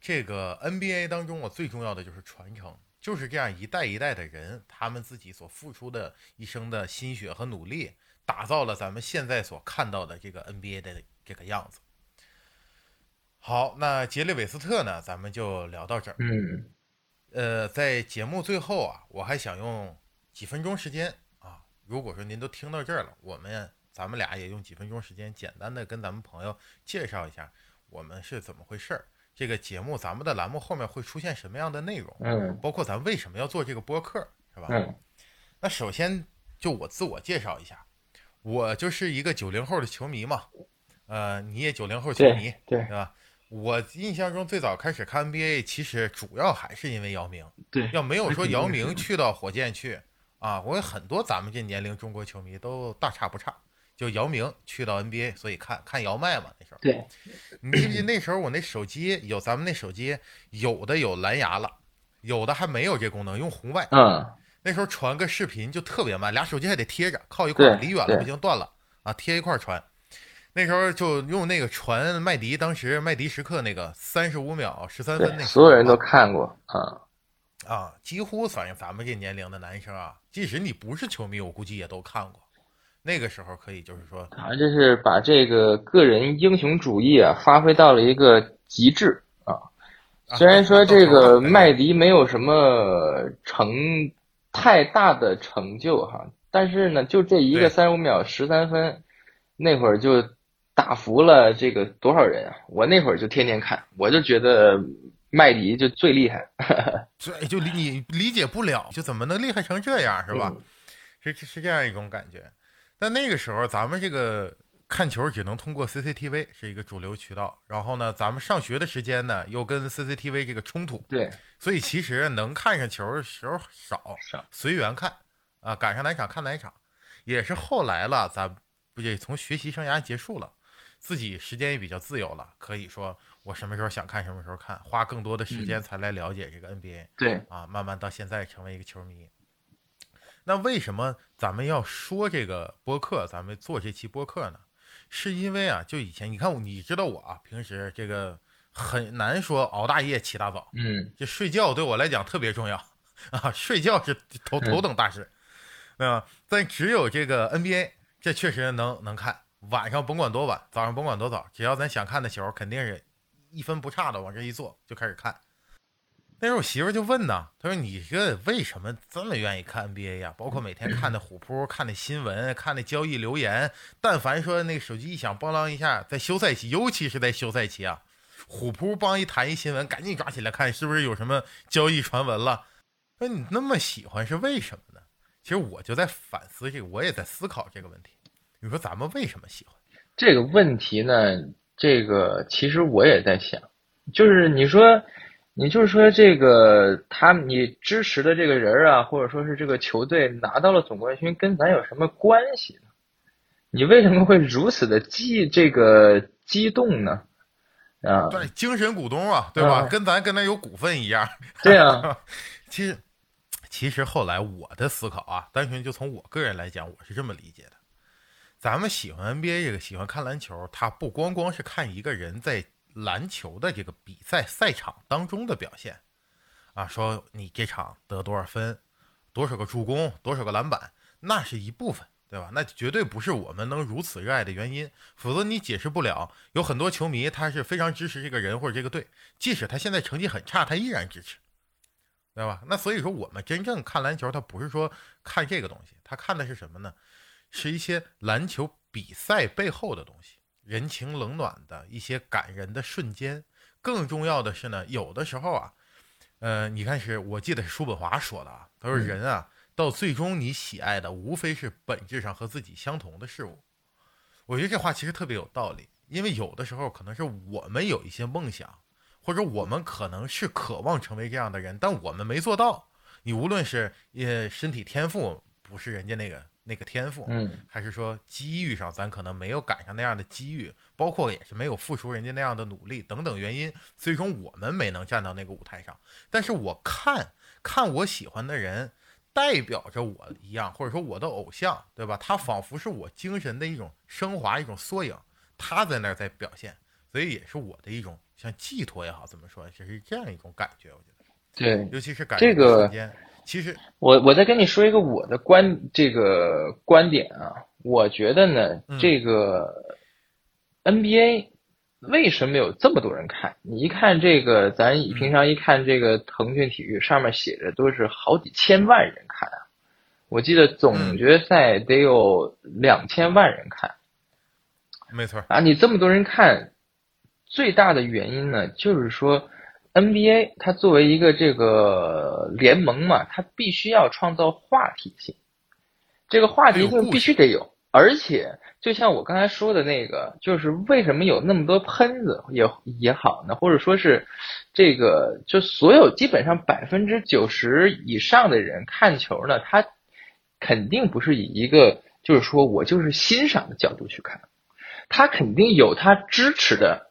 这个 NBA 当中我最重要的就是传承，就是这样一代一代的人，他们自己所付出的一生的心血和努力，打造了咱们现在所看到的这个 NBA 的这个样子。好，那杰里韦斯特呢，咱们就聊到这儿。嗯呃，在节目最后啊，我还想用几分钟时间啊，如果说您都听到这儿了，我们咱们俩也用几分钟时间，简单的跟咱们朋友介绍一下我们是怎么回事儿。这个节目咱们的栏目后面会出现什么样的内容，嗯包括咱为什么要做这个播客，是吧？嗯那首先就我自我介绍一下，我就是一个九零后的球迷嘛，呃，你也九零后球迷，对对对吧？我印象中最早开始看 NBA，其实主要还是因为姚明。对要没有说姚明去到火箭去啊，我有很多咱们这年龄中国球迷都大差不差。就姚明去到 NBA，所以看看姚麦嘛那时候。对，你记不记得那时候我那手机有咱们那手机有的有蓝牙了，有的还没有这功能，用红外。嗯那时候传个视频就特别慢，俩手机还得贴着，靠一块儿，离远了不行断了啊，贴一块儿传。那时候就用那个传麦迪，当时麦迪时刻那个三十五秒十三分那，个，所有人都看过啊。啊，几乎反映咱们这年龄的男生啊，即使你不是球迷，我估计也都看过。那个时候可以就是说，啊，就是把这个个人英雄主义啊发挥到了一个极致啊。啊虽然说这个麦麦迪没有什么成太大的成就哈，但是呢，就这一个三十五秒十三分，那会儿就打服了这个多少人啊！我那会儿就天天看，我就觉得麦迪就最厉害。这就理你理解不了，就怎么能厉害成这样，是吧？嗯是是是这样一种感觉。但那个时候咱们这个看球只能通过 CCTV 是一个主流渠道，然后呢，咱们上学的时间呢又跟 CCTV 这个冲突，对，所以其实能看上球的时候少，少随缘看啊，赶上哪场看哪场。也是后来了，咱不也从学习生涯结束了，自己时间也比较自由了，可以说我什么时候想看什么时候看，花更多的时间才来了解这个 NBA。对，啊，慢慢到现在成为一个球迷。那为什么咱们要说这个播客？咱们做这期播客呢？是因为啊，就以前你看，你知道我啊，平时这个很难说熬大夜起大早，嗯这睡觉对我来讲特别重要啊，睡觉是头头等大事。对吧？但只有这个 NBA，这确实能能看。晚上甭管多晚，早上甭管多早，只要咱想看的球，肯定是一分不差的往这一坐就开始看。那时候我媳妇就问呢，她说：“你这为什么这么愿意看 NBA 呀？包括每天看的虎扑、看的新闻、看的交易留言，但凡说那个手机一响，咣啷一下，在休赛期，尤其是在休赛期啊，虎扑帮一弹一新闻，赶紧抓起来看，是不是有什么交易传闻了？说你那么喜欢是为什么呢？其实我就在反思这个，我也在思考这个问题。你说咱们为什么喜欢这个问题呢？这个其实我也在想，就是你说。你就是说这个他你支持的这个人啊，或者说是这个球队拿到了总冠军，跟咱有什么关系呢？你为什么会如此的激这个激动呢？啊，对，精神股东啊，对吧？跟咱跟他有股份一样。对啊，其实其实后来我的思考啊，单纯就从我个人来讲，我是这么理解的：咱们喜欢 NBA 这个喜欢看篮球，他不光光是看一个人在。篮球的这个比赛赛场当中的表现，啊，说你这场得多少分，多少个助攻，多少个篮板，那是一部分，对吧？那绝对不是我们能如此热爱的原因，否则你解释不了。有很多球迷他是非常支持这个人或者这个队，即使他现在成绩很差，他依然支持，对吧？那所以说，我们真正看篮球，他不是说看这个东西，他看的是什么呢？是一些篮球比赛背后的东西。人情冷暖的一些感人的瞬间，更重要的是呢，有的时候啊，呃，你看是我记得是叔本华说的啊，他说人啊，到最终你喜爱的无非是本质上和自己相同的事物。我觉得这话其实特别有道理，因为有的时候可能是我们有一些梦想，或者我们可能是渴望成为这样的人，但我们没做到。你无论是呃身体天赋不是人家那个。那个天赋，嗯，还是说机遇上咱可能没有赶上那样的机遇，包括也是没有付出人家那样的努力等等原因，最终我们没能站到那个舞台上。但是我看看我喜欢的人，代表着我一样，或者说我的偶像，对吧？他仿佛是我精神的一种升华，一种缩影，他在那儿在表现，所以也是我的一种像寄托也好，怎么说，就是这样一种感觉，我觉得。对，尤其是感这个时间。其实我我再跟你说一个我的观这个观点啊，我觉得呢，这个 NBA 为什么有这么多人看？你一看这个，咱平常一看这个腾讯体育上面写着都是好几千万人看啊，我记得总决赛得有两千万人看，没错啊，你这么多人看，最大的原因呢，就是说。NBA 它作为一个这个联盟嘛，它必须要创造话题性，这个话题性必须得有。而且，就像我刚才说的那个，就是为什么有那么多喷子也也好呢？或者说是这个，就所有基本上百分之九十以上的人看球呢，他肯定不是以一个就是说我就是欣赏的角度去看，他肯定有他支持的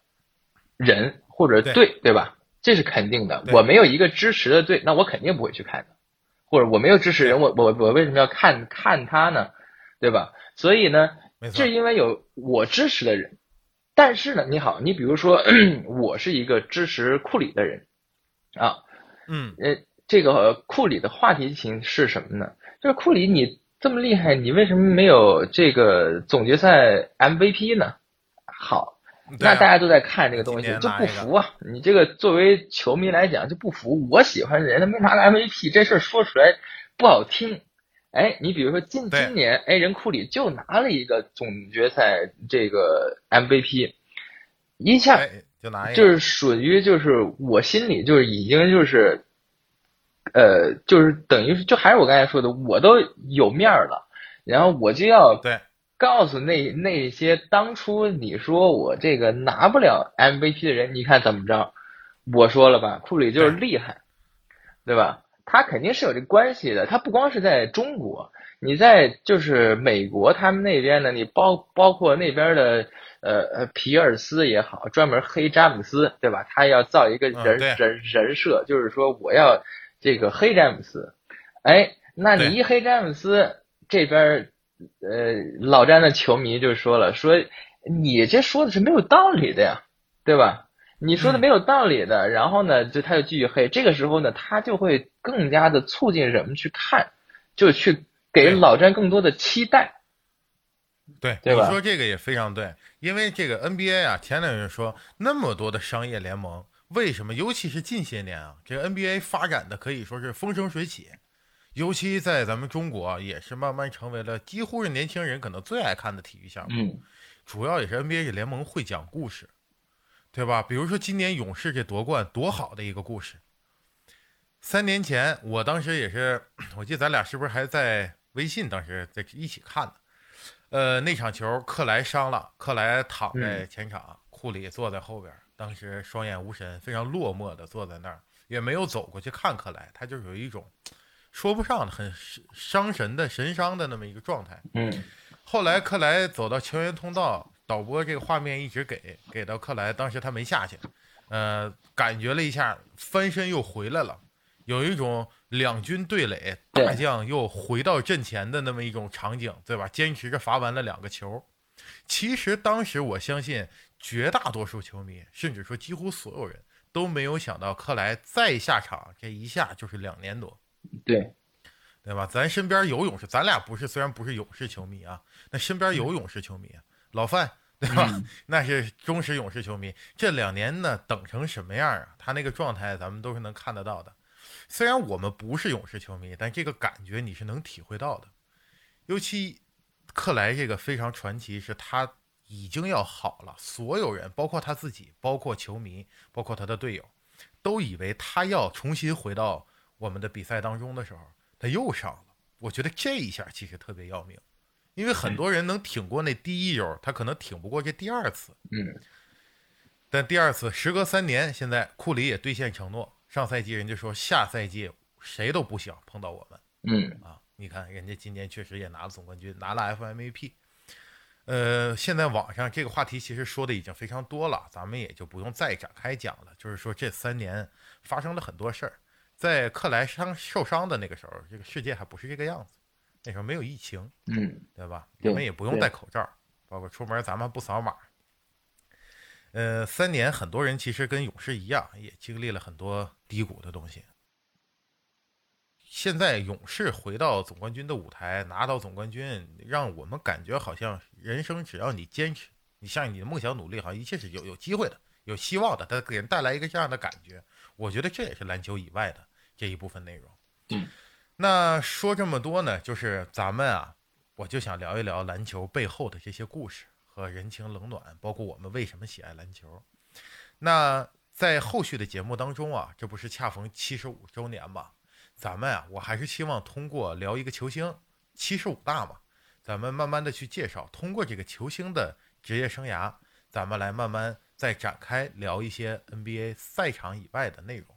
人或者队，对吧？这是肯定的，我没有一个支持的队，那我肯定不会去看的，或者我没有支持人，我我我为什么要看看他呢？对吧？所以呢，是因为有我支持的人，但是呢，你好，你比如说我是一个支持库里的人啊，嗯，呃，这个库里的话题性是什么呢？就是库里你这么厉害，你为什么没有这个总决赛 MVP 呢？好。那大家都在看这个东西，就不服啊！你这个作为球迷来讲就不服。我喜欢的人他没拿个 MVP，这事儿说出来不好听。哎，你比如说今今年，哎，人库里就拿了一个总决赛这个 MVP，一下就拿，就是属于就是我心里就是已经就是，呃，就是等于是就还是我刚才说的，我都有面儿了，然后我就要对。告诉那那些当初你说我这个拿不了 MVP 的人，你看怎么着？我说了吧，库里就是厉害，对吧？他肯定是有这关系的。他不光是在中国，你在就是美国他们那边呢，你包包括那边的呃呃皮尔斯也好，专门黑詹姆斯，对吧？他要造一个人人人设，就是说我要这个黑詹姆斯。哎，那你一黑詹姆斯这边。呃，老詹的球迷就说了，说你这说的是没有道理的呀，对吧？你说的没有道理的，然后呢，就他就继续黑。这个时候呢，他就会更加的促进人们去看，就去给老詹更多的期待。对，对吧你说这个也非常对，因为这个 NBA 啊，前两人说那么多的商业联盟，为什么？尤其是近些年啊，这个 NBA 发展的可以说是风生水起，尤其在咱们中国啊也是慢慢成为了几乎是年轻人可能最爱看的体育项目。嗯主要也是 NBA 这联盟会讲故事，对吧？比如说今年勇士这夺冠多好的一个故事。三年前，我当时也是，我记得咱俩是不是还在微信当时在一起看的？呃，那场球克莱伤了，克莱躺在前场，库里坐在后边，当时双眼无神，非常落寞的坐在那儿，也没有走过去看克莱，他就有一种说不上的很伤神的神伤的那么一个状态。嗯后来克莱走到球员通道，导播这个画面一直给给到克莱，当时他没下去，呃，感觉了一下，翻身又回来了，有一种两军对垒，大将又回到阵前的那么一种场景，对吧？坚持着罚完了两个球。其实当时我相信绝大多数球迷，甚至说几乎所有人都没有想到克莱再下场，这一下就是两年多。对，对吧？咱身边有勇士，咱俩不是虽然不是勇士球迷啊，那身边有勇士球迷，老范对吧？嗯那是忠实勇士球迷。这两年呢，等成什么样啊？他那个状态，咱们都是能看得到的。虽然我们不是勇士球迷，但这个感觉你是能体会到的。尤其克莱这个非常传奇，是他已经要好了，所有人，包括他自己，包括球迷，包括他的队友，都以为他要重新回到我们的比赛当中的时候，他又上了。我觉得这一下其实特别要命，因为很多人能挺过那第一周，他可能挺不过这第二次。嗯但第二次时隔三年，现在库里也兑现承诺，上赛季人家说下赛季谁都不想碰到我们嗯啊！你看人家今年确实也拿了总冠军，拿了 FMVP。呃，现在网上这个话题其实说的已经非常多了，咱们也就不用再展开讲了。就是说这三年发生了很多事儿，在克莱伤受伤的那个时候，这个世界还不是这个样子，那时候没有疫情，嗯对吧？我们也不用戴口罩，包括出门咱们不扫码。呃，三年，很多人其实跟勇士一样，也经历了很多低谷的东西。现在勇士回到总冠军的舞台，拿到总冠军，让我们感觉好像人生只要你坚持，你向你的梦想努力，好像一切是有有机会的，有希望的。它给人带来一个这样的感觉，我觉得这也是篮球以外的这一部分内容。嗯，那说这么多呢，就是咱们啊，我就想聊一聊篮球背后的这些故事和人情冷暖，包括我们为什么喜爱篮球。那在后续的节目当中啊，这不是恰逢七十五周年嘛？咱们啊，我还是希望通过聊一个球星，七十五大嘛，咱们慢慢的去介绍，通过这个球星的职业生涯，咱们来慢慢再展开聊一些 NBA 赛场以外的内容，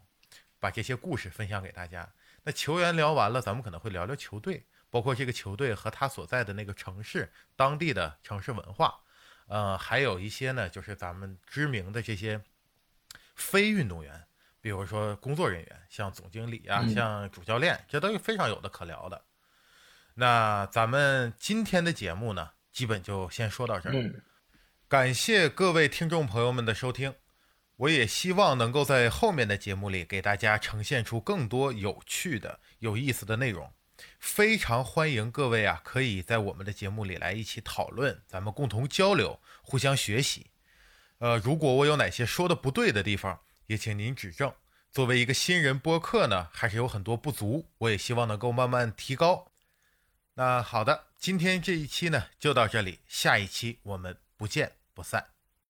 把这些故事分享给大家。那球员聊完了，咱们可能会聊聊球队，包括这个球队和他所在的那个城市当地的城市文化，呃，还有一些呢，就是咱们知名的这些非运动员，比如说工作人员，像总经理啊，嗯像主教练，这都是非常有的可聊的。那咱们今天的节目呢，基本就先说到这儿。感谢各位听众朋友们的收听，我也希望能够在后面的节目里给大家呈现出更多有趣的、有意思的内容。非常欢迎各位啊，可以在我们的节目里来一起讨论，咱们共同交流，互相学习。呃，如果我有哪些说的不对的地方，也请您指正。作为一个新人播客呢，还是有很多不足，我也希望能够慢慢提高。那好的，今天这一期呢就到这里，下一期我们不见不散。